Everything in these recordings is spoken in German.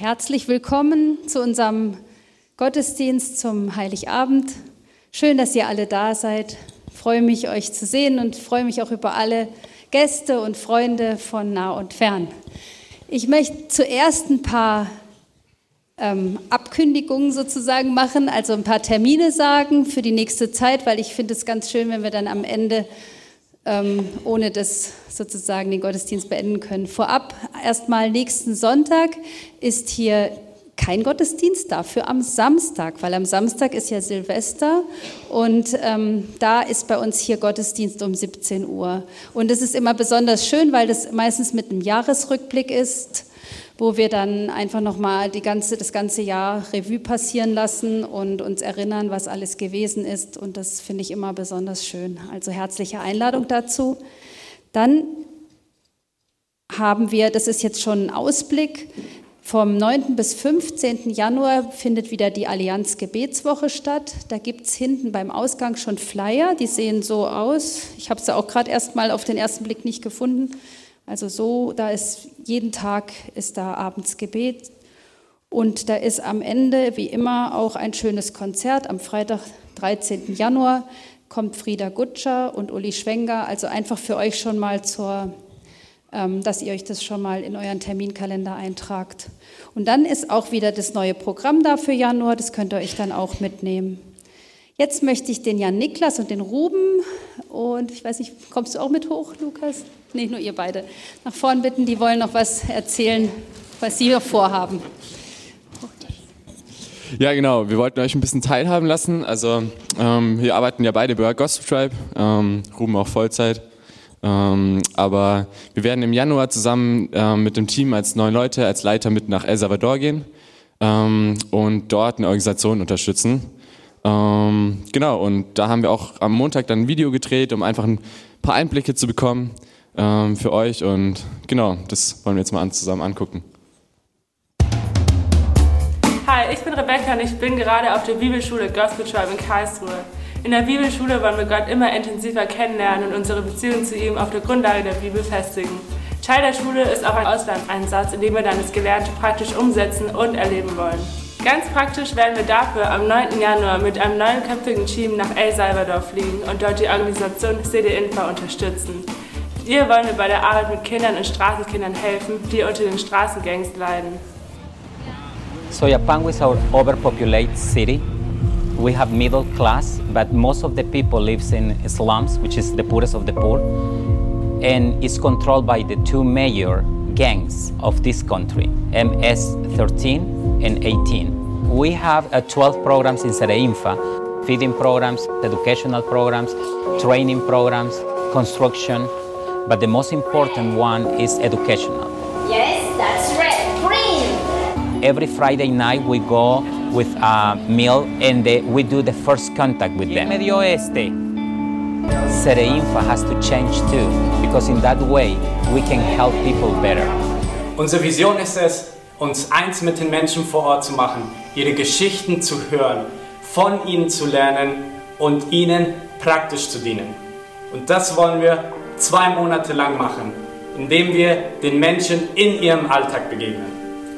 Herzlich willkommen zu unserem Gottesdienst zum Heiligabend. Schön, dass ihr alle da seid. Ich freue mich, euch zu sehen und freue mich auch über alle Gäste und Freunde von nah und fern. Ich möchte zuerst ein paar ähm, Abkündigungen sozusagen machen, also ein paar Termine sagen für die nächste Zeit, weil ich finde es ganz schön, wenn wir dann am Ende ähm, ohne das sozusagen den Gottesdienst beenden können. Vorab erstmal nächsten Sonntag ist hier kein Gottesdienst, dafür am Samstag, weil am Samstag ist ja Silvester und ähm, da ist bei uns hier Gottesdienst um 17 Uhr. Und es ist immer besonders schön, weil das meistens mit einem Jahresrückblick ist, wo wir dann einfach nochmal ganze, das ganze Jahr Revue passieren lassen und uns erinnern, was alles gewesen ist. Und das finde ich immer besonders schön. Also herzliche Einladung dazu. Dann haben wir, das ist jetzt schon ein Ausblick, vom 9. bis 15. Januar findet wieder die Allianz Gebetswoche statt. Da gibt es hinten beim Ausgang schon Flyer, die sehen so aus. Ich habe sie auch gerade erst mal auf den ersten Blick nicht gefunden. Also so, da ist jeden Tag ist da abends Gebet und da ist am Ende wie immer auch ein schönes Konzert. Am Freitag, 13. Januar, kommt Frieda Gutscher und Uli Schwenger. Also einfach für euch schon mal zur ähm, dass ihr euch das schon mal in euren Terminkalender eintragt. Und dann ist auch wieder das neue Programm da für Januar, das könnt ihr euch dann auch mitnehmen. Jetzt möchte ich den Jan Niklas und den Ruben und ich weiß nicht, kommst du auch mit hoch, Lukas? Nee, nur ihr beide. Nach vorn bitten, die wollen noch was erzählen, was sie noch vorhaben. Ja, genau. Wir wollten euch ein bisschen teilhaben lassen. Also, ähm, wir arbeiten ja beide bei Gospel Tribe, ähm, Ruben auch Vollzeit. Ähm, aber wir werden im Januar zusammen äh, mit dem Team als neun Leute, als Leiter mit nach El Salvador gehen ähm, und dort eine Organisation unterstützen. Ähm, genau, und da haben wir auch am Montag dann ein Video gedreht, um einfach ein paar Einblicke zu bekommen ähm, für euch. Und genau, das wollen wir jetzt mal zusammen angucken. Hi, ich bin Rebecca und ich bin gerade auf der Bibelschule Gospel Tribe in Karlsruhe. In der Bibelschule wollen wir Gott immer intensiver kennenlernen und unsere Beziehung zu ihm auf der Grundlage der Bibel festigen. Teil der Schule ist auch ein Auslandeinsatz, in dem wir dann das Gelernte praktisch umsetzen und erleben wollen. Ganz praktisch werden wir dafür am 9. Januar mit einem neunköpfigen Team nach El Salvador fliegen und dort die Organisation CD Infa unterstützen. Hier wollen wir bei der Arbeit mit Kindern und Straßenkindern helfen, die unter den Straßengangs leiden. Soyapango is our overpopulated city. we have middle class, but most of the people lives in slums, which is the poorest of the poor, and is controlled by the two major gangs of this country, MS-13 and 18. We have uh, 12 programs in Sereinfa, feeding programs, educational programs, training programs, construction, but the most important one is educational. Yes, that's right. Green! Every Friday night we go with a meal and the, we do the first contact with them. Medio Oeste, Sereinfa has to change too, because in that way we can help people better. Unsere Vision ist es, uns eins mit den Menschen vor Ort zu machen, ihre Geschichten zu hören, von ihnen zu lernen und ihnen praktisch zu dienen. Und das wollen wir zwei Monate lang machen, indem wir den Menschen in ihrem Alltag begegnen.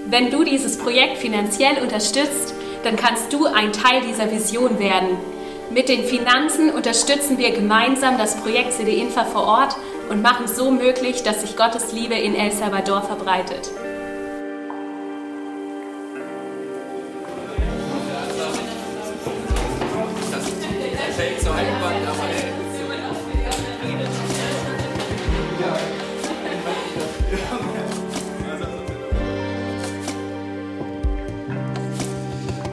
Wenn du dieses Projekt finanziell unterstützt, dann kannst du ein Teil dieser Vision werden. Mit den Finanzen unterstützen wir gemeinsam das Projekt CD Infa vor Ort und machen so möglich, dass sich Gottes Liebe in El Salvador verbreitet.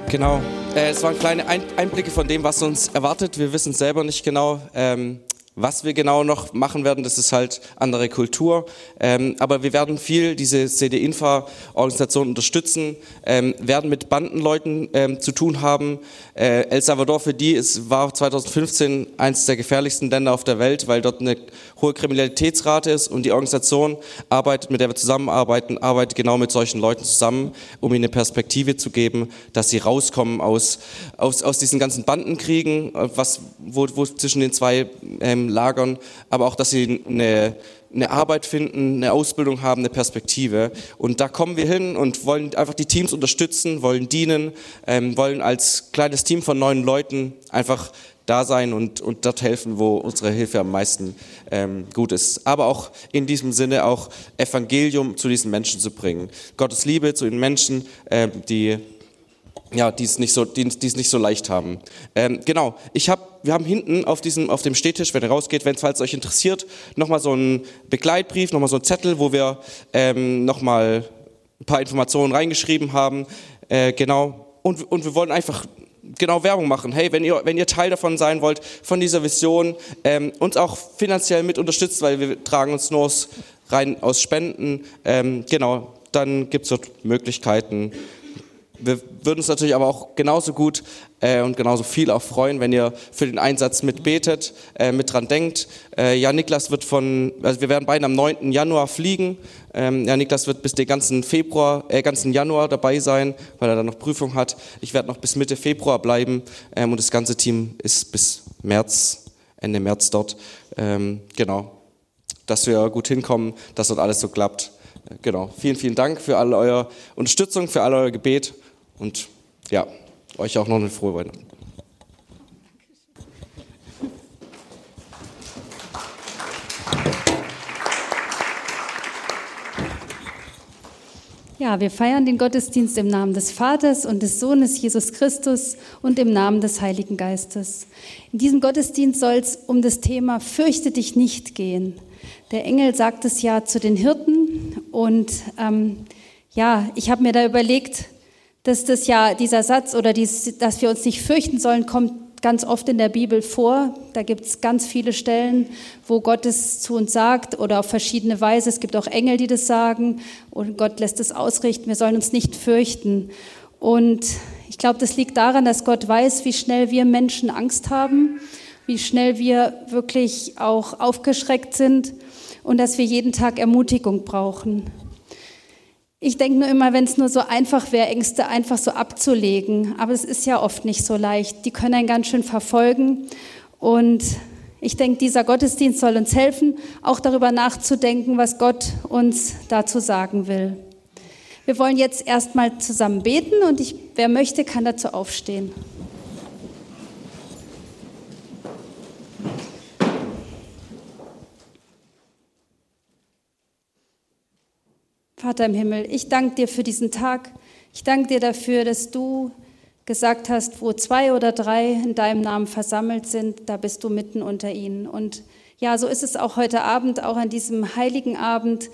Genau. Äh, es waren kleine Einblicke von dem, was uns erwartet. Wir wissen selber nicht genau. Ähm, was wir genau noch machen werden, das ist halt andere Kultur. Ähm, aber wir werden viel diese CD-Infa-Organisation unterstützen, ähm, werden mit Bandenleuten ähm, zu tun haben. Äh, El Salvador für die ist, war 2015 eines der gefährlichsten Länder auf der Welt, weil dort eine hohe Kriminalitätsrate ist und die Organisation arbeitet, mit der wir zusammenarbeiten, arbeitet genau mit solchen Leuten zusammen, um ihnen eine Perspektive zu geben, dass sie rauskommen aus, aus, aus diesen ganzen Bandenkriegen, äh, was, wo, wo zwischen den zwei ähm, lagern, aber auch, dass sie eine, eine Arbeit finden, eine Ausbildung haben, eine Perspektive. Und da kommen wir hin und wollen einfach die Teams unterstützen, wollen dienen, ähm, wollen als kleines Team von neun Leuten einfach da sein und, und dort helfen, wo unsere Hilfe am meisten ähm, gut ist. Aber auch in diesem Sinne auch Evangelium zu diesen Menschen zu bringen. Gottes Liebe zu den Menschen, ähm, die ja, die es nicht so, die, die es nicht so leicht haben. Ähm, genau, ich hab, wir haben hinten auf diesem, auf dem Stehtisch, wenn ihr rausgeht, wenn falls euch interessiert, nochmal so einen Begleitbrief, nochmal so einen Zettel, wo wir ähm, nochmal ein paar Informationen reingeschrieben haben. Äh, genau. Und, und wir wollen einfach genau Werbung machen. Hey, wenn ihr, wenn ihr Teil davon sein wollt, von dieser Vision, ähm, uns auch finanziell mit unterstützt, weil wir tragen uns nur aus, rein aus Spenden, ähm, genau, dann gibt es dort Möglichkeiten. Wir würden uns natürlich aber auch genauso gut äh, und genauso viel auch freuen, wenn ihr für den Einsatz mitbetet, äh, mit dran denkt. Äh, ja, Niklas wird von, also wir werden beide am 9. Januar fliegen. Ähm, ja, Niklas wird bis den ganzen Februar, äh, ganzen Januar dabei sein, weil er dann noch Prüfung hat. Ich werde noch bis Mitte Februar bleiben ähm, und das ganze Team ist bis März, Ende März dort. Ähm, genau, dass wir gut hinkommen, dass dort alles so klappt. Äh, genau. Vielen, vielen Dank für all eure Unterstützung, für all euer Gebet. Und ja, euch auch noch eine frohe Weihnachten. Ja, wir feiern den Gottesdienst im Namen des Vaters und des Sohnes Jesus Christus und im Namen des Heiligen Geistes. In diesem Gottesdienst soll es um das Thema Fürchte dich nicht gehen. Der Engel sagt es ja zu den Hirten und ähm, ja, ich habe mir da überlegt, dass das ja dieser Satz oder dies, dass wir uns nicht fürchten sollen, kommt ganz oft in der Bibel vor. Da gibt es ganz viele Stellen, wo Gott es zu uns sagt oder auf verschiedene Weise. Es gibt auch Engel, die das sagen und Gott lässt es ausrichten. Wir sollen uns nicht fürchten. Und ich glaube, das liegt daran, dass Gott weiß, wie schnell wir Menschen Angst haben, wie schnell wir wirklich auch aufgeschreckt sind und dass wir jeden Tag Ermutigung brauchen. Ich denke nur immer, wenn es nur so einfach wäre, Ängste einfach so abzulegen. Aber es ist ja oft nicht so leicht. Die können einen ganz schön verfolgen. Und ich denke, dieser Gottesdienst soll uns helfen, auch darüber nachzudenken, was Gott uns dazu sagen will. Wir wollen jetzt erstmal zusammen beten und ich, wer möchte, kann dazu aufstehen. Vater im Himmel, ich danke dir für diesen Tag. Ich danke dir dafür, dass du gesagt hast, wo zwei oder drei in deinem Namen versammelt sind, da bist du mitten unter ihnen. Und ja, so ist es auch heute Abend, auch an diesem heiligen Abend,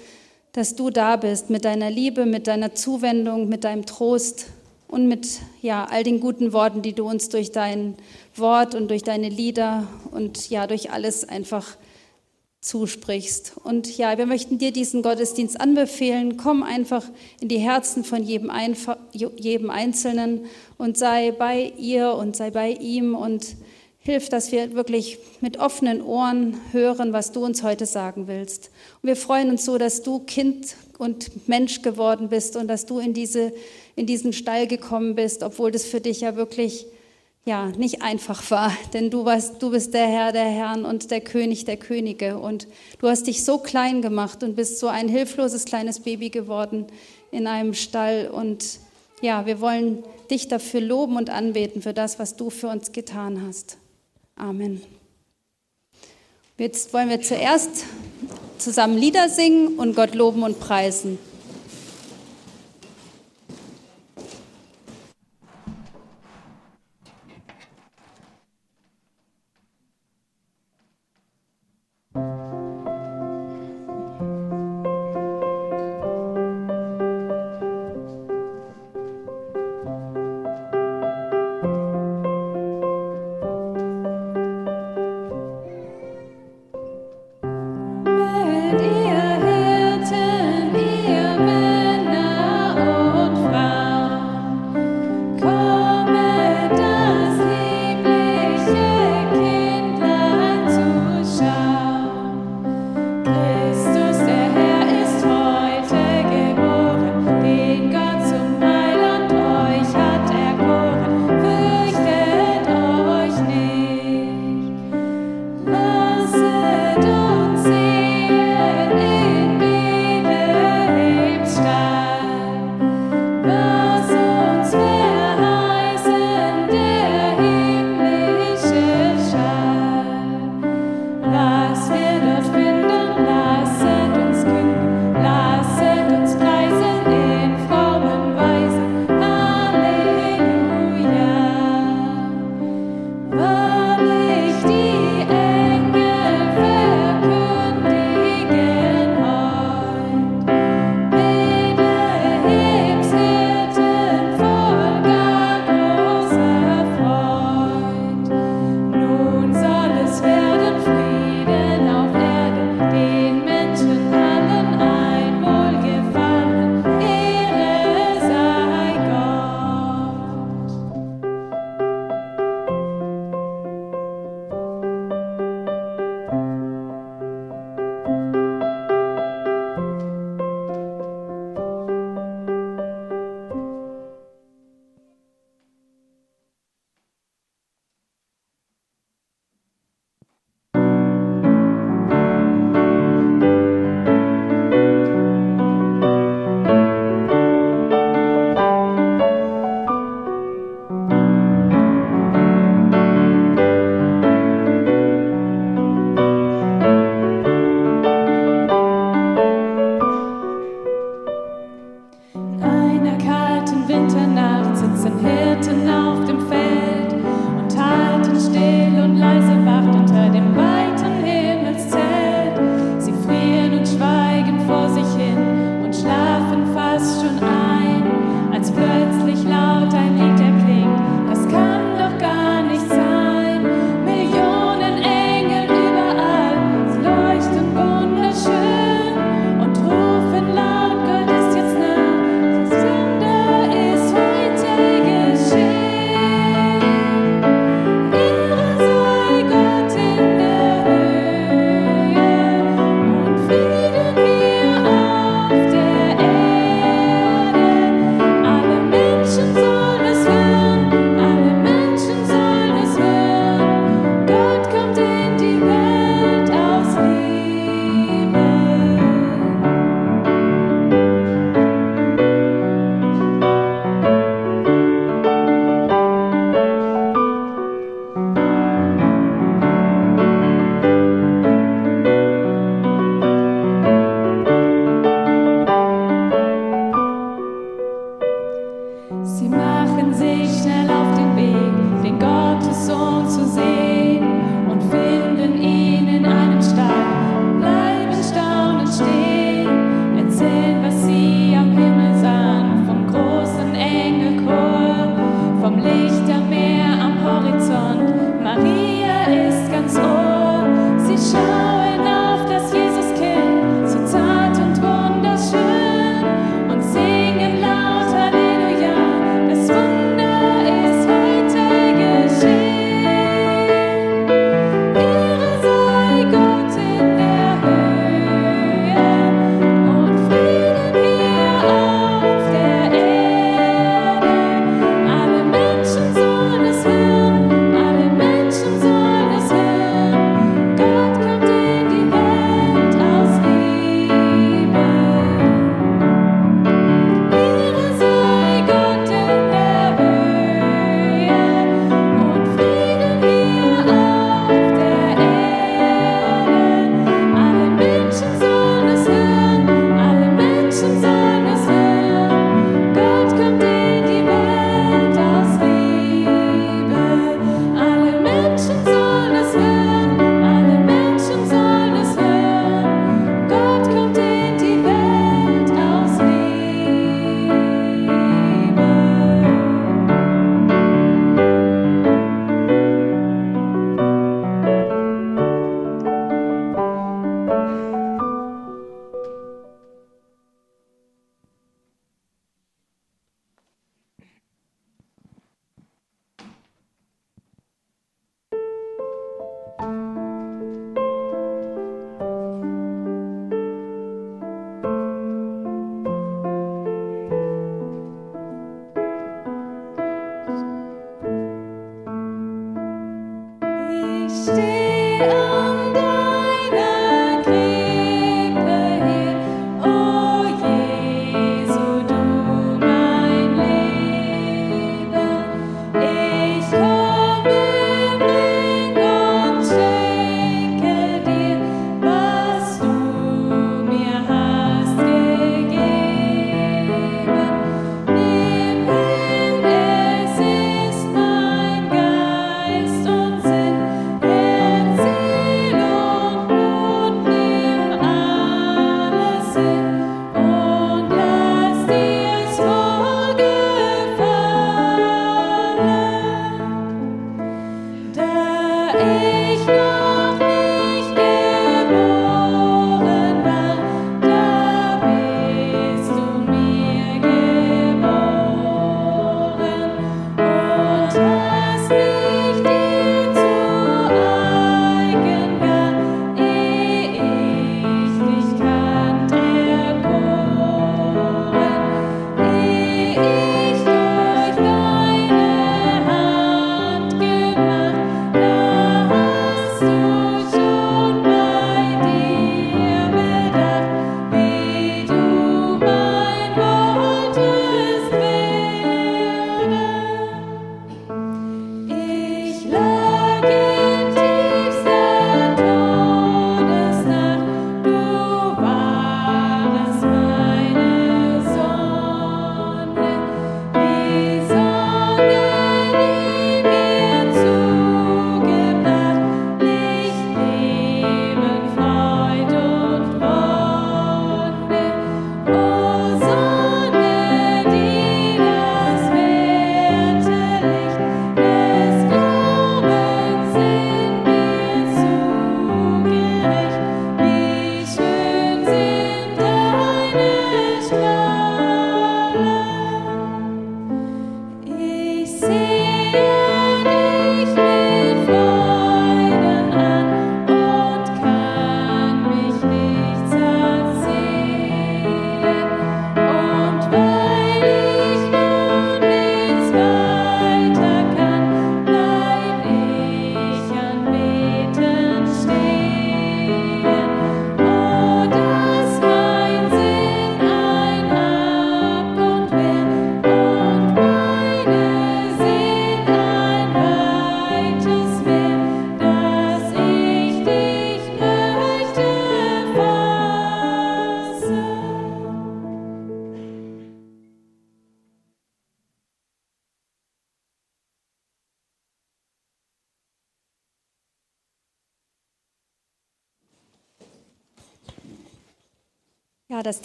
dass du da bist mit deiner Liebe, mit deiner Zuwendung, mit deinem Trost und mit ja, all den guten Worten, die du uns durch dein Wort und durch deine Lieder und ja, durch alles einfach zusprichst. Und ja, wir möchten dir diesen Gottesdienst anbefehlen. Komm einfach in die Herzen von jedem, Einf jedem Einzelnen und sei bei ihr und sei bei ihm und hilf, dass wir wirklich mit offenen Ohren hören, was du uns heute sagen willst. Und wir freuen uns so, dass du Kind und Mensch geworden bist und dass du in, diese, in diesen Stall gekommen bist, obwohl das für dich ja wirklich ja, nicht einfach war, denn du, warst, du bist der Herr der Herren und der König der Könige und du hast dich so klein gemacht und bist so ein hilfloses kleines Baby geworden in einem Stall und ja, wir wollen dich dafür loben und anbeten für das, was du für uns getan hast. Amen. Jetzt wollen wir zuerst zusammen Lieder singen und Gott loben und preisen.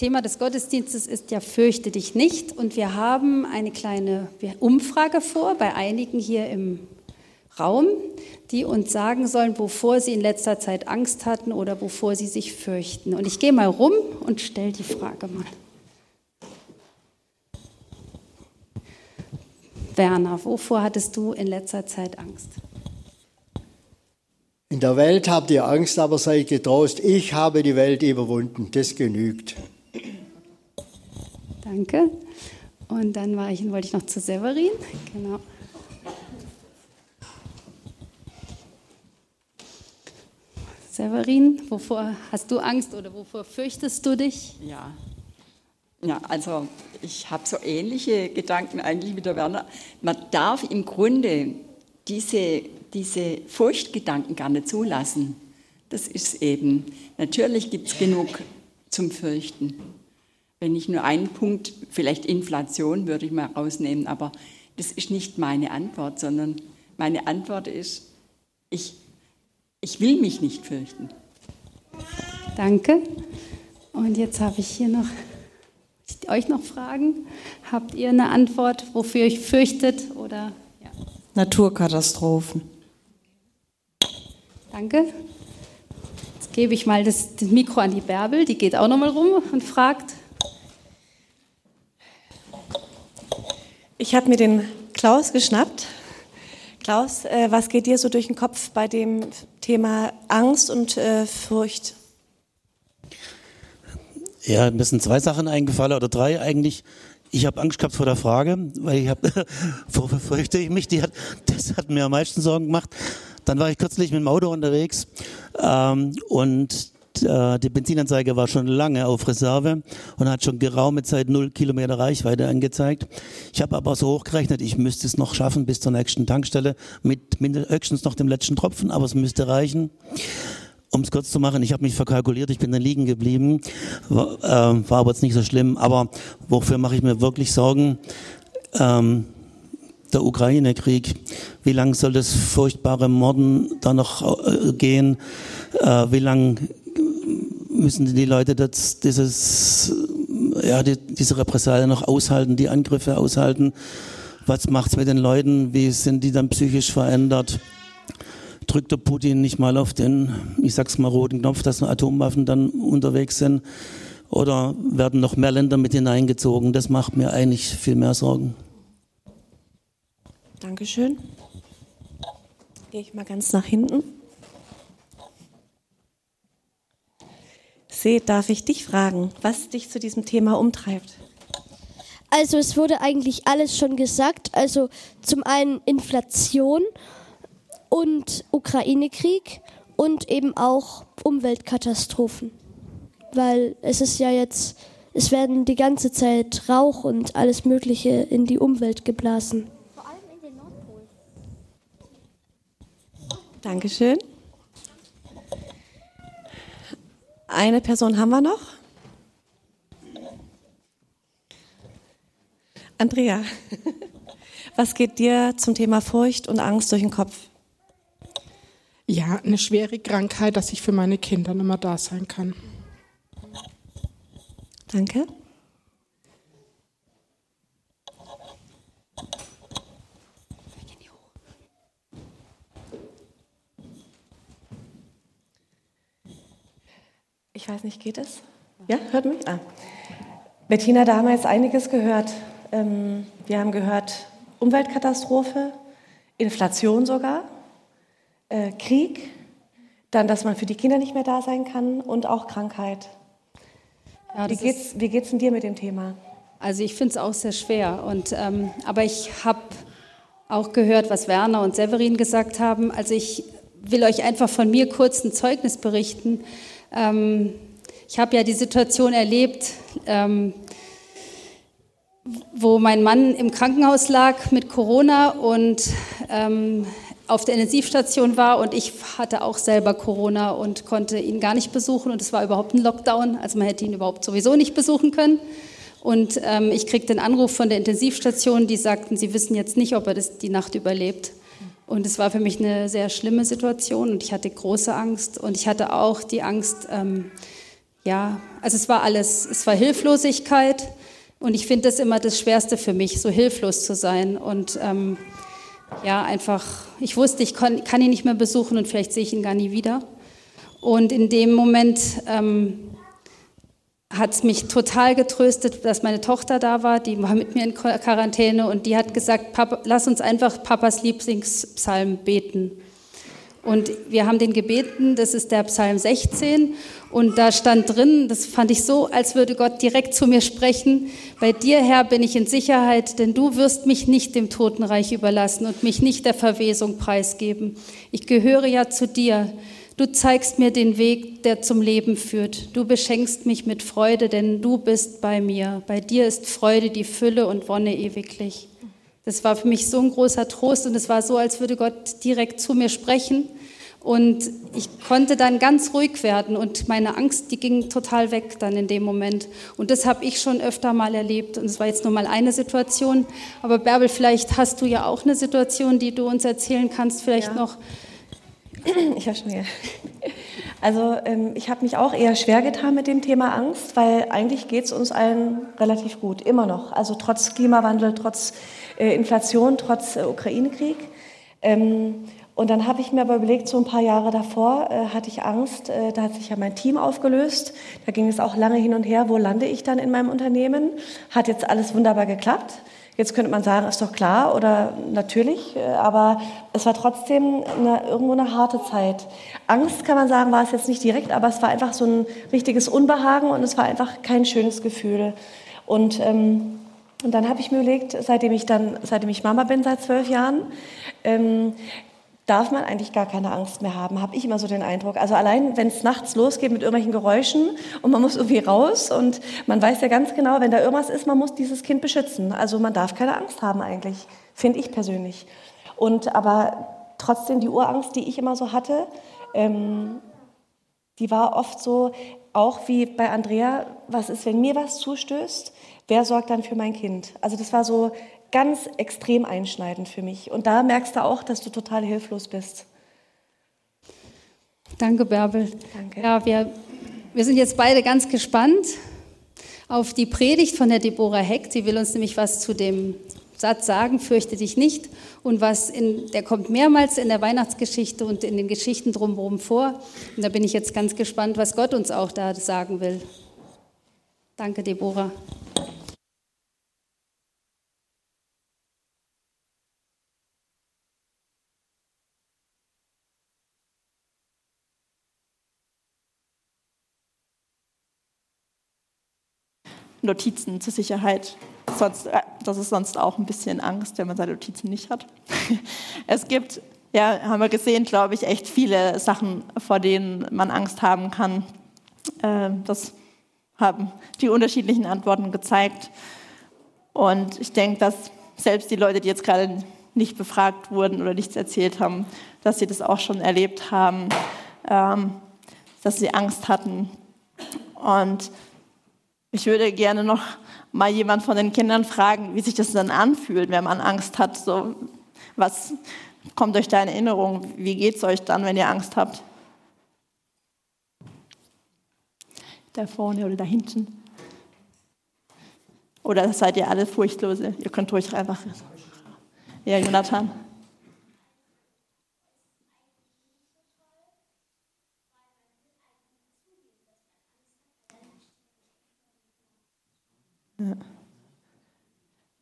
Thema des Gottesdienstes ist ja Fürchte dich nicht. Und wir haben eine kleine Umfrage vor bei einigen hier im Raum, die uns sagen sollen, wovor sie in letzter Zeit Angst hatten oder wovor sie sich fürchten. Und ich gehe mal rum und stelle die Frage mal. Werner, wovor hattest du in letzter Zeit Angst? In der Welt habt ihr Angst, aber seid getrost. Ich habe die Welt überwunden. Das genügt. Danke. Und dann war ich, wollte ich noch zu Severin. Genau. Severin, wovor hast du Angst oder wovor fürchtest du dich? Ja, ja also ich habe so ähnliche Gedanken eigentlich wie der Werner. Man darf im Grunde diese diese Furchtgedanken gar nicht zulassen. Das ist eben, natürlich gibt es genug zum Fürchten. Wenn ich nur einen Punkt, vielleicht Inflation würde ich mal rausnehmen, aber das ist nicht meine Antwort, sondern meine Antwort ist, ich, ich will mich nicht fürchten. Danke. Und jetzt habe ich hier noch euch noch Fragen. Habt ihr eine Antwort, wofür ihr euch fürchtet oder ja. Naturkatastrophen. Danke. Jetzt gebe ich mal das, das Mikro an die Bärbel, die geht auch noch mal rum und fragt. Ich habe mir den Klaus geschnappt. Klaus, äh, was geht dir so durch den Kopf bei dem Thema Angst und äh, Furcht? Ja, mir sind zwei Sachen eingefallen oder drei eigentlich. Ich habe Angst gehabt vor der Frage, weil ich habe, wofür fürchte ich mich? Die hat, das hat mir am meisten Sorgen gemacht. Dann war ich kürzlich mit dem Auto unterwegs ähm, und äh, die Benzinanzeige war schon lange auf Reserve und hat schon geraume Zeit null Kilometer Reichweite angezeigt. Ich habe aber so hochgerechnet, ich müsste es noch schaffen bis zur nächsten Tankstelle mit höchstens noch dem letzten Tropfen, aber es müsste reichen. Um es kurz zu machen, ich habe mich verkalkuliert, ich bin dann liegen geblieben, war, äh, war aber jetzt nicht so schlimm. Aber wofür mache ich mir wirklich Sorgen? Ähm, der Ukraine-Krieg. Wie lange soll das furchtbare Morden da noch äh, gehen? Äh, wie lange müssen die Leute das, dieses, ja, die, diese Repressalien noch aushalten, die Angriffe aushalten? Was macht's mit den Leuten? Wie sind die dann psychisch verändert? Drückt der Putin nicht mal auf den, ich sag's mal, roten Knopf, dass Atomwaffen dann unterwegs sind? Oder werden noch mehr Länder mit hineingezogen? Das macht mir eigentlich viel mehr Sorgen. Dankeschön. Gehe ich mal ganz nach hinten. Seht, darf ich dich fragen, was dich zu diesem Thema umtreibt? Also es wurde eigentlich alles schon gesagt. Also zum einen Inflation und Ukraine-Krieg und eben auch Umweltkatastrophen. Weil es ist ja jetzt, es werden die ganze Zeit Rauch und alles Mögliche in die Umwelt geblasen. Dankeschön. Eine Person haben wir noch. Andrea, was geht dir zum Thema Furcht und Angst durch den Kopf? Ja, eine schwere Krankheit, dass ich für meine Kinder nicht mehr da sein kann. Danke. Ich weiß nicht, geht es? Ja, hört mich? Ah. Bettina, da haben wir jetzt einiges gehört. Ähm, wir haben gehört Umweltkatastrophe, Inflation sogar, äh, Krieg, dann, dass man für die Kinder nicht mehr da sein kann und auch Krankheit. Ja, wie geht's, wie geht's denn dir mit dem Thema? Also ich finde es auch sehr schwer. Und, ähm, aber ich habe auch gehört, was Werner und Severin gesagt haben. Also ich will euch einfach von mir kurz ein Zeugnis berichten. Ähm, ich habe ja die Situation erlebt, ähm, wo mein Mann im Krankenhaus lag mit Corona und ähm, auf der Intensivstation war und ich hatte auch selber Corona und konnte ihn gar nicht besuchen und es war überhaupt ein Lockdown, also man hätte ihn überhaupt sowieso nicht besuchen können. Und ähm, ich kriegte den Anruf von der Intensivstation, die sagten, sie wissen jetzt nicht, ob er das die Nacht überlebt. Und es war für mich eine sehr schlimme Situation und ich hatte große Angst und ich hatte auch die Angst, ähm, ja, also es war alles, es war Hilflosigkeit und ich finde das immer das Schwerste für mich, so hilflos zu sein und ähm, ja, einfach, ich wusste, ich kann, kann ihn nicht mehr besuchen und vielleicht sehe ich ihn gar nie wieder. Und in dem Moment ähm, hat mich total getröstet, dass meine Tochter da war, die war mit mir in Quarantäne und die hat gesagt, Papa, lass uns einfach Papas Lieblingspsalm beten. Und wir haben den gebeten, das ist der Psalm 16 und da stand drin, das fand ich so, als würde Gott direkt zu mir sprechen, bei dir, Herr, bin ich in Sicherheit, denn du wirst mich nicht dem Totenreich überlassen und mich nicht der Verwesung preisgeben. Ich gehöre ja zu dir. Du zeigst mir den Weg, der zum Leben führt. Du beschenkst mich mit Freude, denn du bist bei mir. Bei dir ist Freude, die Fülle und Wonne ewiglich. Das war für mich so ein großer Trost und es war so, als würde Gott direkt zu mir sprechen. Und ich konnte dann ganz ruhig werden und meine Angst, die ging total weg dann in dem Moment. Und das habe ich schon öfter mal erlebt. Und es war jetzt nur mal eine Situation. Aber Bärbel, vielleicht hast du ja auch eine Situation, die du uns erzählen kannst, vielleicht ja. noch. Ich habe schon. Also ähm, ich habe mich auch eher schwer getan mit dem Thema Angst, weil eigentlich geht es uns allen relativ gut, immer noch. Also trotz Klimawandel, trotz äh, Inflation, trotz äh, Ukraine-Krieg. Ähm, und dann habe ich mir aber überlegt, so ein paar Jahre davor äh, hatte ich Angst, äh, da hat sich ja mein Team aufgelöst. Da ging es auch lange hin und her, wo lande ich dann in meinem Unternehmen. Hat jetzt alles wunderbar geklappt. Jetzt könnte man sagen, ist doch klar oder natürlich, äh, aber es war trotzdem eine, irgendwo eine harte Zeit. Angst kann man sagen, war es jetzt nicht direkt, aber es war einfach so ein richtiges Unbehagen und es war einfach kein schönes Gefühl. Und, ähm, und dann habe ich mir überlegt, seitdem ich dann, seitdem ich Mama bin seit zwölf Jahren, ähm, darf man eigentlich gar keine Angst mehr haben, habe ich immer so den Eindruck. Also allein, wenn es nachts losgeht mit irgendwelchen Geräuschen und man muss irgendwie raus und man weiß ja ganz genau, wenn da irgendwas ist, man muss dieses Kind beschützen. Also man darf keine Angst haben eigentlich, finde ich persönlich. Und aber trotzdem die Urangst, die ich immer so hatte, ähm, die war oft so, auch wie bei Andrea, was ist, wenn mir was zustößt, wer sorgt dann für mein Kind? Also das war so ganz extrem einschneidend für mich. Und da merkst du auch, dass du total hilflos bist. Danke, Bärbel. Danke. Ja, wir, wir sind jetzt beide ganz gespannt auf die Predigt von der Deborah Heck. Sie will uns nämlich was zu dem Satz sagen, fürchte dich nicht. Und was in, der kommt mehrmals in der Weihnachtsgeschichte und in den Geschichten drumherum vor. Und da bin ich jetzt ganz gespannt, was Gott uns auch da sagen will. Danke, Deborah. Notizen zur Sicherheit. Sonst, äh, das ist sonst auch ein bisschen Angst, wenn man seine Notizen nicht hat. Es gibt, ja, haben wir gesehen, glaube ich, echt viele Sachen, vor denen man Angst haben kann. Ähm, das haben die unterschiedlichen Antworten gezeigt. Und ich denke, dass selbst die Leute, die jetzt gerade nicht befragt wurden oder nichts erzählt haben, dass sie das auch schon erlebt haben, ähm, dass sie Angst hatten. Und ich würde gerne noch mal jemand von den Kindern fragen, wie sich das dann anfühlt, wenn man Angst hat. So, was kommt euch da in Erinnerung? Wie geht es euch dann, wenn ihr Angst habt? Da vorne oder da hinten? Oder seid ihr alle Furchtlose? Ihr könnt ruhig einfach. Ja, Jonathan.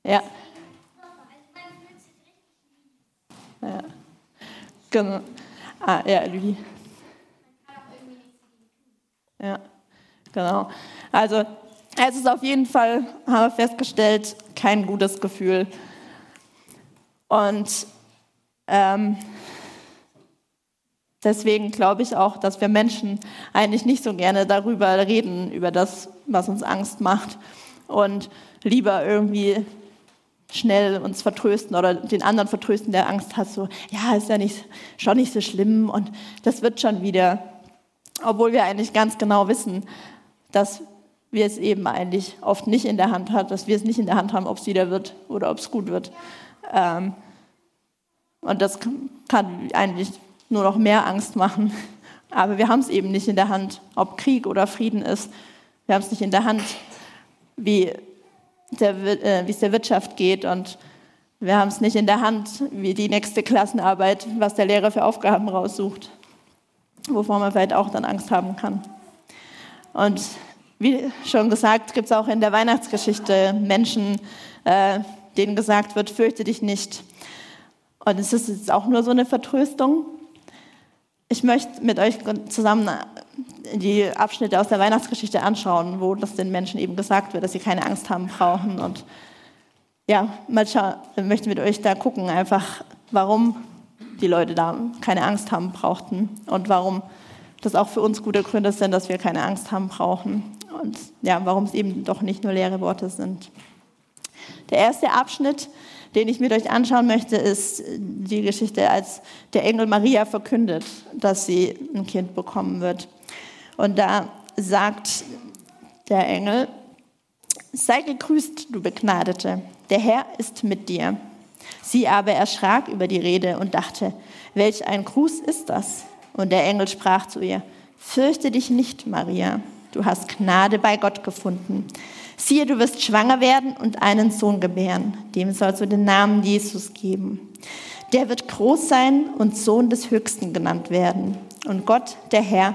Ja. Ja. Genau. Ah, ja, Lüdi. Ja, genau. Also, es ist auf jeden Fall, haben wir festgestellt, kein gutes Gefühl. Und ähm, deswegen glaube ich auch, dass wir Menschen eigentlich nicht so gerne darüber reden, über das, was uns Angst macht und lieber irgendwie schnell uns vertrösten oder den anderen vertrösten, der Angst hat, so, ja, ist ja nicht, schon nicht so schlimm und das wird schon wieder. Obwohl wir eigentlich ganz genau wissen, dass wir es eben eigentlich oft nicht in der Hand haben, dass wir es nicht in der Hand haben, ob es wieder wird oder ob es gut wird. Ähm, und das kann eigentlich nur noch mehr Angst machen, Aber wir haben es eben nicht in der Hand, ob Krieg oder Frieden ist. Wir haben es nicht in der Hand, wie äh, wie es der Wirtschaft geht. Und wir haben es nicht in der Hand, wie die nächste Klassenarbeit, was der Lehrer für Aufgaben raussucht, wovor man vielleicht auch dann Angst haben kann. Und wie schon gesagt, gibt es auch in der Weihnachtsgeschichte Menschen, äh, denen gesagt wird, fürchte dich nicht. Und es ist jetzt auch nur so eine Vertröstung. Ich möchte mit euch zusammen die Abschnitte aus der Weihnachtsgeschichte anschauen, wo das den Menschen eben gesagt wird, dass sie keine Angst haben brauchen. Und ja, manchmal möchte mit euch da gucken, einfach warum die Leute da keine Angst haben brauchten und warum das auch für uns gute Gründe sind, dass wir keine Angst haben brauchen und ja, warum es eben doch nicht nur leere Worte sind. Der erste Abschnitt, den ich mit euch anschauen möchte, ist die Geschichte, als der Engel Maria verkündet, dass sie ein Kind bekommen wird. Und da sagt der Engel, sei gegrüßt, du Begnadete, der Herr ist mit dir. Sie aber erschrak über die Rede und dachte, welch ein Gruß ist das? Und der Engel sprach zu ihr, fürchte dich nicht, Maria, du hast Gnade bei Gott gefunden. Siehe, du wirst schwanger werden und einen Sohn gebären. Dem sollst du den Namen Jesus geben. Der wird groß sein und Sohn des Höchsten genannt werden. Und Gott, der Herr,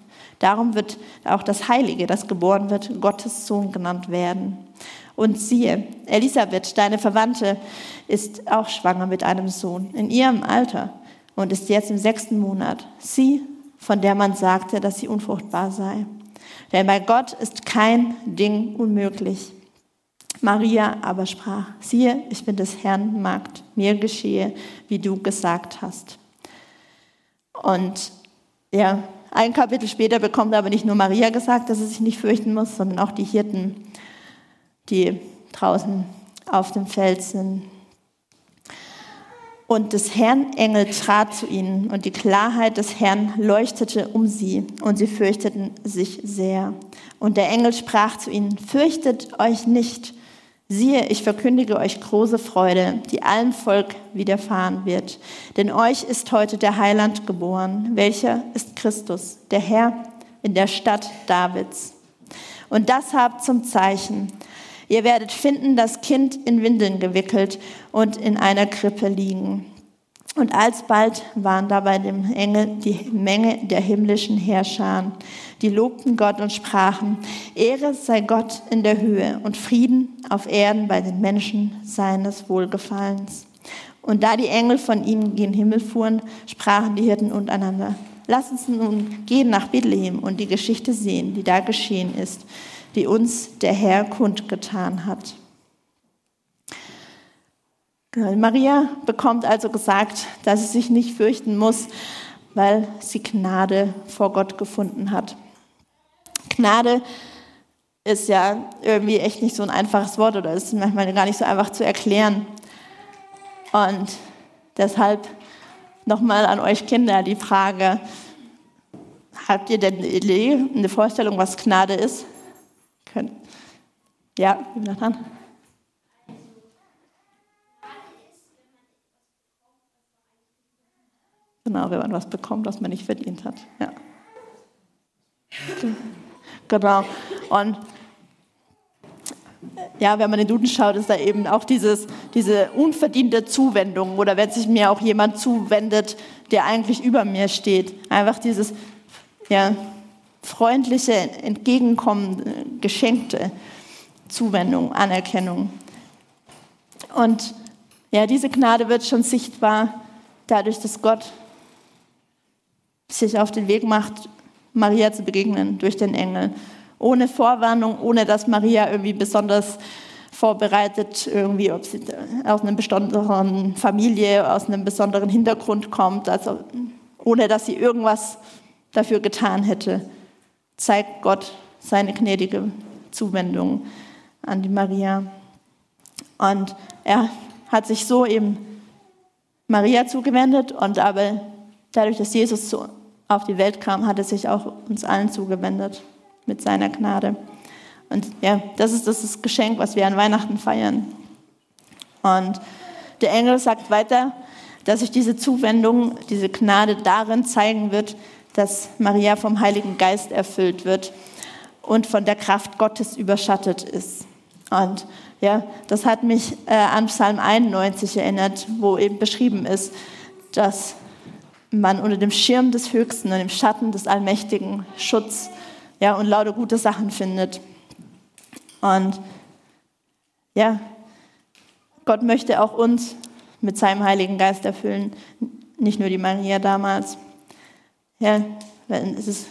Darum wird auch das Heilige, das geboren wird, Gottes Sohn genannt werden. Und siehe, Elisabeth, deine Verwandte, ist auch schwanger mit einem Sohn in ihrem Alter und ist jetzt im sechsten Monat. Sie, von der man sagte, dass sie unfruchtbar sei. Denn bei Gott ist kein Ding unmöglich. Maria aber sprach, siehe, ich bin des Herrn Magd, mir geschehe, wie du gesagt hast. Und ja, ein Kapitel später bekommt aber nicht nur Maria gesagt, dass sie sich nicht fürchten muss, sondern auch die Hirten, die draußen auf dem Feld sind. Und des Herrn Engel trat zu ihnen und die Klarheit des Herrn leuchtete um sie und sie fürchteten sich sehr. Und der Engel sprach zu ihnen, fürchtet euch nicht. Siehe, ich verkündige euch große Freude, die allem Volk widerfahren wird. Denn euch ist heute der Heiland geboren, welcher ist Christus, der Herr in der Stadt Davids. Und das habt zum Zeichen. Ihr werdet finden, das Kind in Windeln gewickelt und in einer Krippe liegen. Und alsbald waren da bei dem Engel die Menge der himmlischen Herrscher, die lobten Gott und sprachen, Ehre sei Gott in der Höhe und Frieden auf Erden bei den Menschen seines Wohlgefallens. Und da die Engel von ihnen gen Himmel fuhren, sprachen die Hirten untereinander, lass uns nun gehen nach Bethlehem und die Geschichte sehen, die da geschehen ist, die uns der Herr kundgetan hat. Maria bekommt also gesagt, dass sie sich nicht fürchten muss, weil sie Gnade vor Gott gefunden hat. Gnade ist ja irgendwie echt nicht so ein einfaches Wort oder ist manchmal gar nicht so einfach zu erklären. Und deshalb nochmal an euch Kinder die Frage, habt ihr denn eine Idee, eine Vorstellung, was Gnade ist? Ja, Jonathan? Genau, wenn man was bekommt, was man nicht verdient hat. Ja. Genau. Und ja, wenn man in den Duden schaut, ist da eben auch dieses, diese unverdiente Zuwendung oder wenn sich mir auch jemand zuwendet, der eigentlich über mir steht. Einfach dieses ja, freundliche, entgegenkommen, geschenkte Zuwendung, Anerkennung. Und ja, diese Gnade wird schon sichtbar dadurch, dass Gott sich auf den Weg macht, Maria zu begegnen durch den Engel. Ohne Vorwarnung, ohne dass Maria irgendwie besonders vorbereitet, irgendwie, ob sie aus einer besonderen Familie, aus einem besonderen Hintergrund kommt, also ohne dass sie irgendwas dafür getan hätte, zeigt Gott seine gnädige Zuwendung an die Maria. Und er hat sich so eben Maria zugewendet und aber dadurch, dass Jesus auf die Welt kam, hat er sich auch uns allen zugewendet mit seiner Gnade. Und ja, das ist das Geschenk, was wir an Weihnachten feiern. Und der Engel sagt weiter, dass sich diese Zuwendung, diese Gnade darin zeigen wird, dass Maria vom Heiligen Geist erfüllt wird und von der Kraft Gottes überschattet ist. Und ja, das hat mich äh, an Psalm 91 erinnert, wo eben beschrieben ist, dass man unter dem Schirm des Höchsten und im Schatten des Allmächtigen Schutz ja, und lauter gute Sachen findet. Und ja, Gott möchte auch uns mit seinem Heiligen Geist erfüllen, nicht nur die Maria damals. Ja, es ist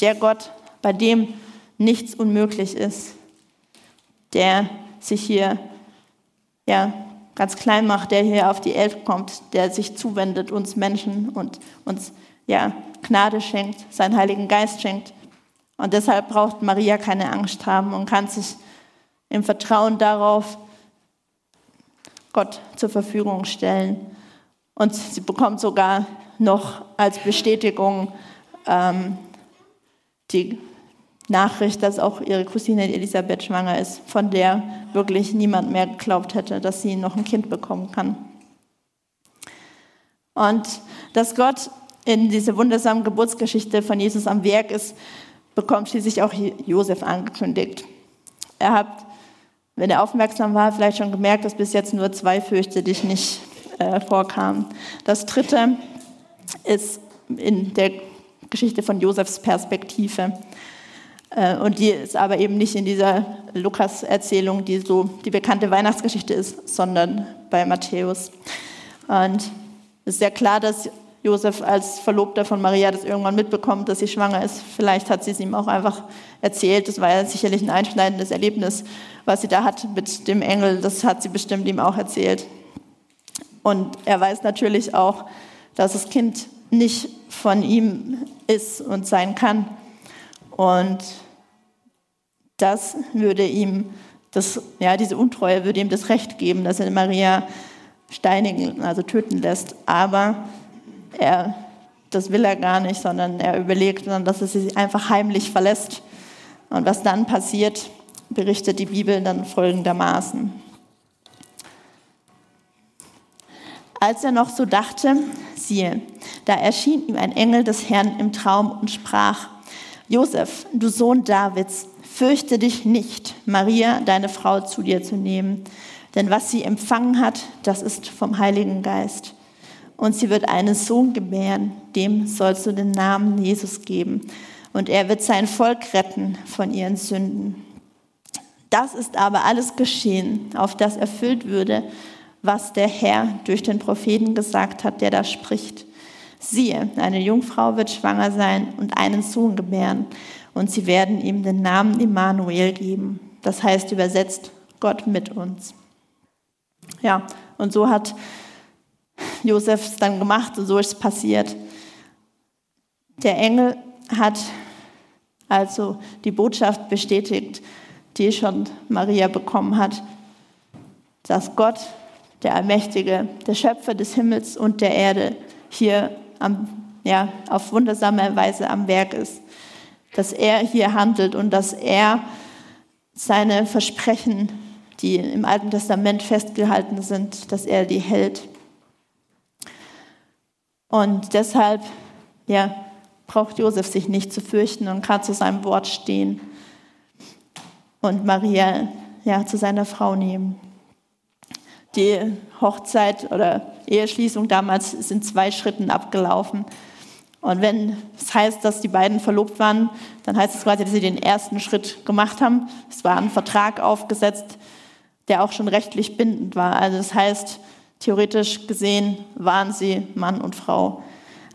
der Gott, bei dem nichts unmöglich ist, der sich hier ja, ganz klein macht, der hier auf die Welt kommt, der sich zuwendet uns Menschen und uns ja, Gnade schenkt, seinen Heiligen Geist schenkt. Und deshalb braucht Maria keine Angst haben und kann sich im Vertrauen darauf Gott zur Verfügung stellen. Und sie bekommt sogar noch als Bestätigung ähm, die Nachricht, dass auch ihre Cousine Elisabeth schwanger ist, von der wirklich niemand mehr geglaubt hätte, dass sie noch ein Kind bekommen kann. Und dass Gott in dieser wundersamen Geburtsgeschichte von Jesus am Werk ist, bekommt schließlich auch Josef angekündigt. Er hat, wenn er aufmerksam war, vielleicht schon gemerkt, dass bis jetzt nur zwei Fürchte dich nicht äh, vorkamen. Das dritte ist in der Geschichte von Josefs Perspektive. Äh, und die ist aber eben nicht in dieser Lukas-Erzählung, die so die bekannte Weihnachtsgeschichte ist, sondern bei Matthäus. Und es ist sehr klar, dass Josef als Verlobter von Maria das irgendwann mitbekommt, dass sie schwanger ist. Vielleicht hat sie es ihm auch einfach erzählt. Das war ja sicherlich ein einschneidendes Erlebnis, was sie da hat mit dem Engel. Das hat sie bestimmt ihm auch erzählt. Und er weiß natürlich auch, dass das Kind nicht von ihm ist und sein kann. Und das würde ihm, das, ja, diese Untreue würde ihm das Recht geben, dass er Maria steinigen, also töten lässt. Aber er, das will er gar nicht, sondern er überlegt, dass er sie einfach heimlich verlässt. Und was dann passiert, berichtet die Bibel dann folgendermaßen. Als er noch so dachte, siehe, da erschien ihm ein Engel des Herrn im Traum und sprach, Josef, du Sohn Davids, fürchte dich nicht, Maria, deine Frau, zu dir zu nehmen, denn was sie empfangen hat, das ist vom Heiligen Geist. Und sie wird einen Sohn gebären, dem sollst du den Namen Jesus geben. Und er wird sein Volk retten von ihren Sünden. Das ist aber alles geschehen, auf das erfüllt würde, was der Herr durch den Propheten gesagt hat, der da spricht. Siehe, eine Jungfrau wird schwanger sein und einen Sohn gebären, und sie werden ihm den Namen Immanuel geben. Das heißt übersetzt Gott mit uns. Ja, und so hat Josef es dann gemacht und so ist es passiert. Der Engel hat also die Botschaft bestätigt, die schon Maria bekommen hat, dass Gott, der Allmächtige, der Schöpfer des Himmels und der Erde, hier am, ja, auf wundersame Weise am Werk ist, dass er hier handelt und dass er seine Versprechen, die im Alten Testament festgehalten sind, dass er die hält. Und deshalb ja, braucht Josef sich nicht zu fürchten und kann zu seinem Wort stehen und Maria ja, zu seiner Frau nehmen. Die Hochzeit oder Eheschließung damals in zwei Schritten abgelaufen. Und wenn es heißt, dass die beiden verlobt waren, dann heißt es quasi, dass sie den ersten Schritt gemacht haben. Es war ein Vertrag aufgesetzt, der auch schon rechtlich bindend war. Also das heißt, theoretisch gesehen waren sie Mann und Frau.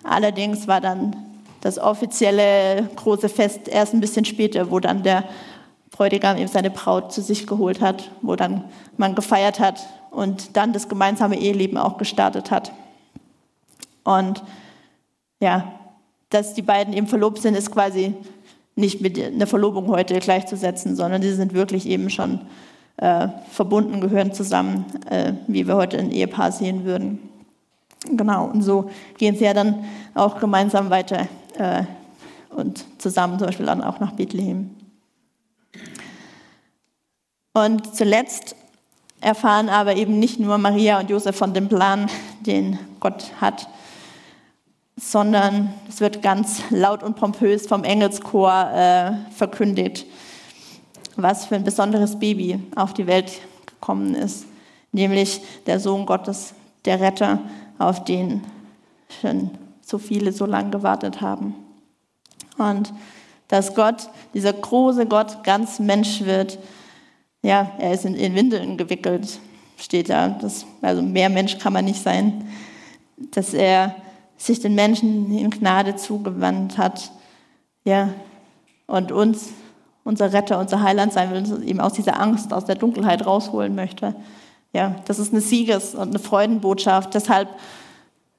Allerdings war dann das offizielle große Fest erst ein bisschen später, wo dann der Bräutigam eben seine Braut zu sich geholt hat, wo dann man gefeiert hat und dann das gemeinsame Eheleben auch gestartet hat. Und ja, dass die beiden eben verlobt sind, ist quasi nicht mit einer Verlobung heute gleichzusetzen, sondern sie sind wirklich eben schon äh, verbunden, gehören zusammen, äh, wie wir heute ein Ehepaar sehen würden. Genau, und so gehen sie ja dann auch gemeinsam weiter äh, und zusammen zum Beispiel dann auch nach Bethlehem. Und zuletzt erfahren aber eben nicht nur Maria und Josef von dem Plan, den Gott hat, sondern es wird ganz laut und pompös vom Engelschor äh, verkündigt, was für ein besonderes Baby auf die Welt gekommen ist, nämlich der Sohn Gottes, der Retter, auf den schon so viele so lange gewartet haben. Und dass Gott, dieser große Gott, ganz Mensch wird, ja, er ist in, in Windeln gewickelt, steht da. Das, also mehr Mensch kann man nicht sein. Dass er sich den Menschen in Gnade zugewandt hat, ja, und uns, unser Retter, unser Heiland sein will, eben aus dieser Angst, aus der Dunkelheit rausholen möchte. Ja, das ist eine Sieges- und eine Freudenbotschaft. Deshalb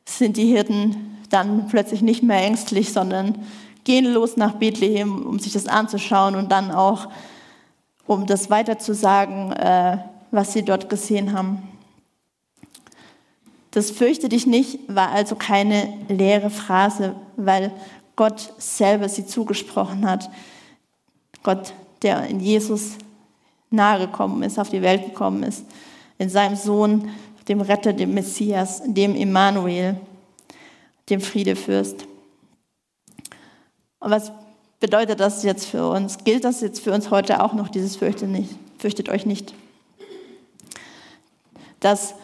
sind die Hirten dann plötzlich nicht mehr ängstlich, sondern gehen los nach Bethlehem, um sich das anzuschauen und dann auch, um das weiterzusagen, äh, was sie dort gesehen haben. Das fürchte dich nicht war also keine leere Phrase, weil Gott selber sie zugesprochen hat. Gott, der in Jesus nahe gekommen ist, auf die Welt gekommen ist, in seinem Sohn, dem Retter, dem Messias, dem Immanuel, dem Friedefürst. Und was bedeutet das jetzt für uns? Gilt das jetzt für uns heute auch noch, dieses Fürchtet, nicht, fürchtet euch nicht? Dass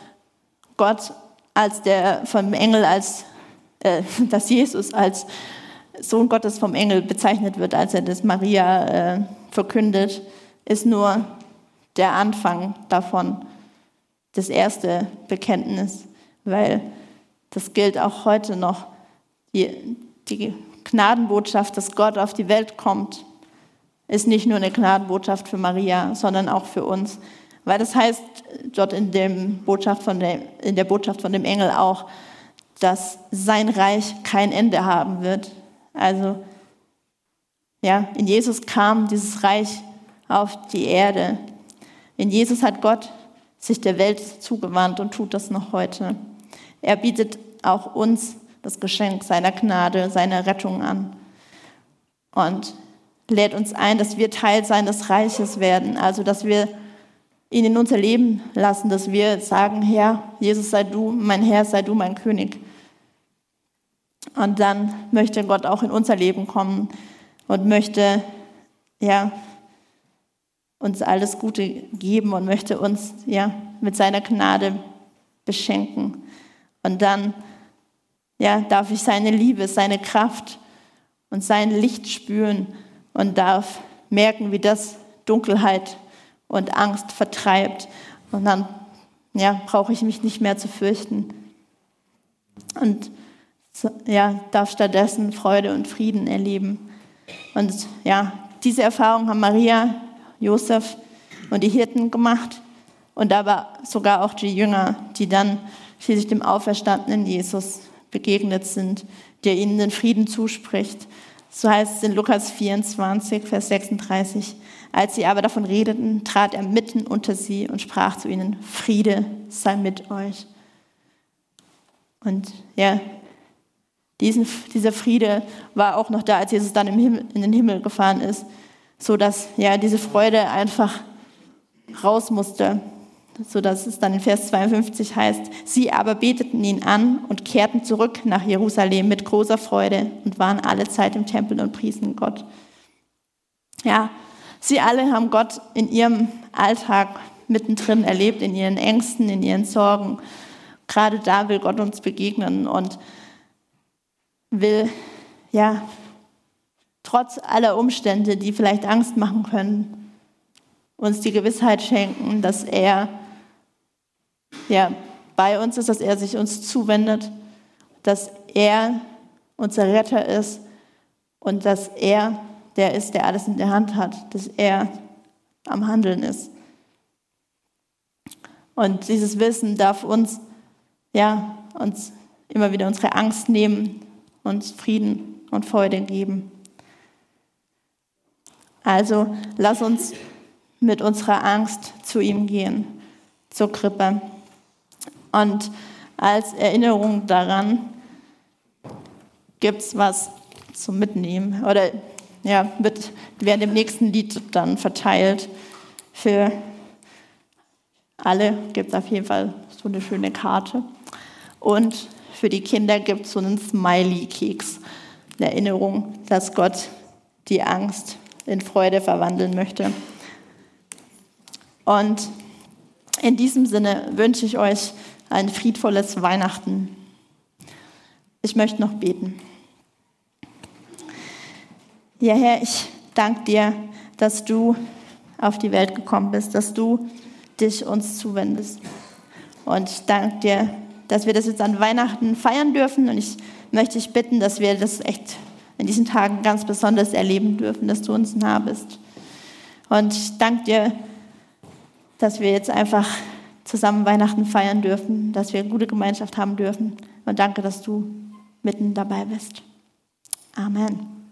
Gott als der vom Engel als äh, dass Jesus als Sohn Gottes vom Engel bezeichnet wird, als er das Maria äh, verkündet, ist nur der Anfang davon, das erste Bekenntnis, weil das gilt auch heute noch. Die, die Gnadenbotschaft, dass Gott auf die Welt kommt, ist nicht nur eine Gnadenbotschaft für Maria, sondern auch für uns. Weil das heißt dort in, dem Botschaft von der, in der Botschaft von dem Engel auch, dass sein Reich kein Ende haben wird. Also, ja, in Jesus kam dieses Reich auf die Erde. In Jesus hat Gott sich der Welt zugewandt und tut das noch heute. Er bietet auch uns das Geschenk seiner Gnade, seiner Rettung an und lädt uns ein, dass wir Teil seines Reiches werden, also dass wir ihn in unser Leben lassen, dass wir sagen, Herr, Jesus sei du, mein Herr, sei du mein König. Und dann möchte Gott auch in unser Leben kommen und möchte, ja, uns alles Gute geben und möchte uns, ja, mit seiner Gnade beschenken. Und dann, ja, darf ich seine Liebe, seine Kraft und sein Licht spüren und darf merken, wie das Dunkelheit und Angst vertreibt. Und dann ja, brauche ich mich nicht mehr zu fürchten. Und ja, darf stattdessen Freude und Frieden erleben. Und ja, diese Erfahrung haben Maria, Josef und die Hirten gemacht und aber sogar auch die Jünger, die dann schließlich dem auferstandenen Jesus begegnet sind, der ihnen den Frieden zuspricht. So heißt es in Lukas 24, Vers 36. Als sie aber davon redeten, trat er mitten unter sie und sprach zu ihnen, Friede sei mit euch. Und ja, diesen, dieser Friede war auch noch da, als Jesus dann Himmel, in den Himmel gefahren ist, so dass ja diese Freude einfach raus musste, so dass es dann in Vers 52 heißt: Sie aber beteten ihn an und kehrten zurück nach Jerusalem mit großer Freude und waren alle Zeit im Tempel und priesen Gott. Ja, Sie alle haben Gott in ihrem Alltag mittendrin erlebt, in ihren Ängsten, in ihren Sorgen. Gerade da will Gott uns begegnen und will, ja, trotz aller Umstände, die vielleicht Angst machen können, uns die Gewissheit schenken, dass er ja, bei uns ist, dass er sich uns zuwendet, dass er unser Retter ist und dass er der ist, der alles in der Hand hat, dass er am Handeln ist. Und dieses Wissen darf uns, ja, uns immer wieder unsere Angst nehmen, uns Frieden und Freude geben. Also lass uns mit unserer Angst zu ihm gehen, zur Krippe. Und als Erinnerung daran gibt es was zum Mitnehmen oder ja, wird während dem nächsten Lied dann verteilt. Für alle gibt es auf jeden Fall so eine schöne Karte. Und für die Kinder gibt es so einen Smiley-Keks, eine Erinnerung, dass Gott die Angst in Freude verwandeln möchte. Und in diesem Sinne wünsche ich euch ein friedvolles Weihnachten. Ich möchte noch beten. Ja, Herr, ich danke dir, dass du auf die Welt gekommen bist, dass du dich uns zuwendest. Und ich danke dir, dass wir das jetzt an Weihnachten feiern dürfen. Und ich möchte dich bitten, dass wir das echt in diesen Tagen ganz besonders erleben dürfen, dass du uns nah bist. Und ich danke dir, dass wir jetzt einfach zusammen Weihnachten feiern dürfen, dass wir eine gute Gemeinschaft haben dürfen. Und danke, dass du mitten dabei bist. Amen.